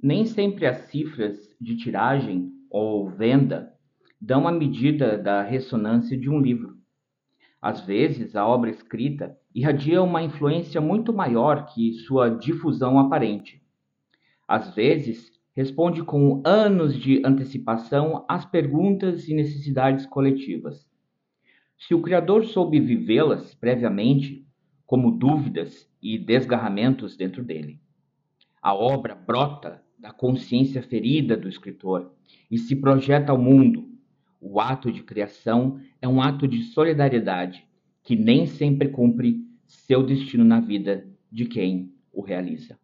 Nem sempre as cifras de tiragem ou venda dão a medida da ressonância de um livro. Às vezes, a obra escrita irradia uma influência muito maior que sua difusão aparente. Às vezes, responde com anos de antecipação às perguntas e necessidades coletivas. Se o criador soube vivê-las previamente, como dúvidas e desgarramentos dentro dele. A obra brota da consciência ferida do escritor e se projeta ao mundo. O ato de criação é um ato de solidariedade que nem sempre cumpre seu destino na vida de quem o realiza.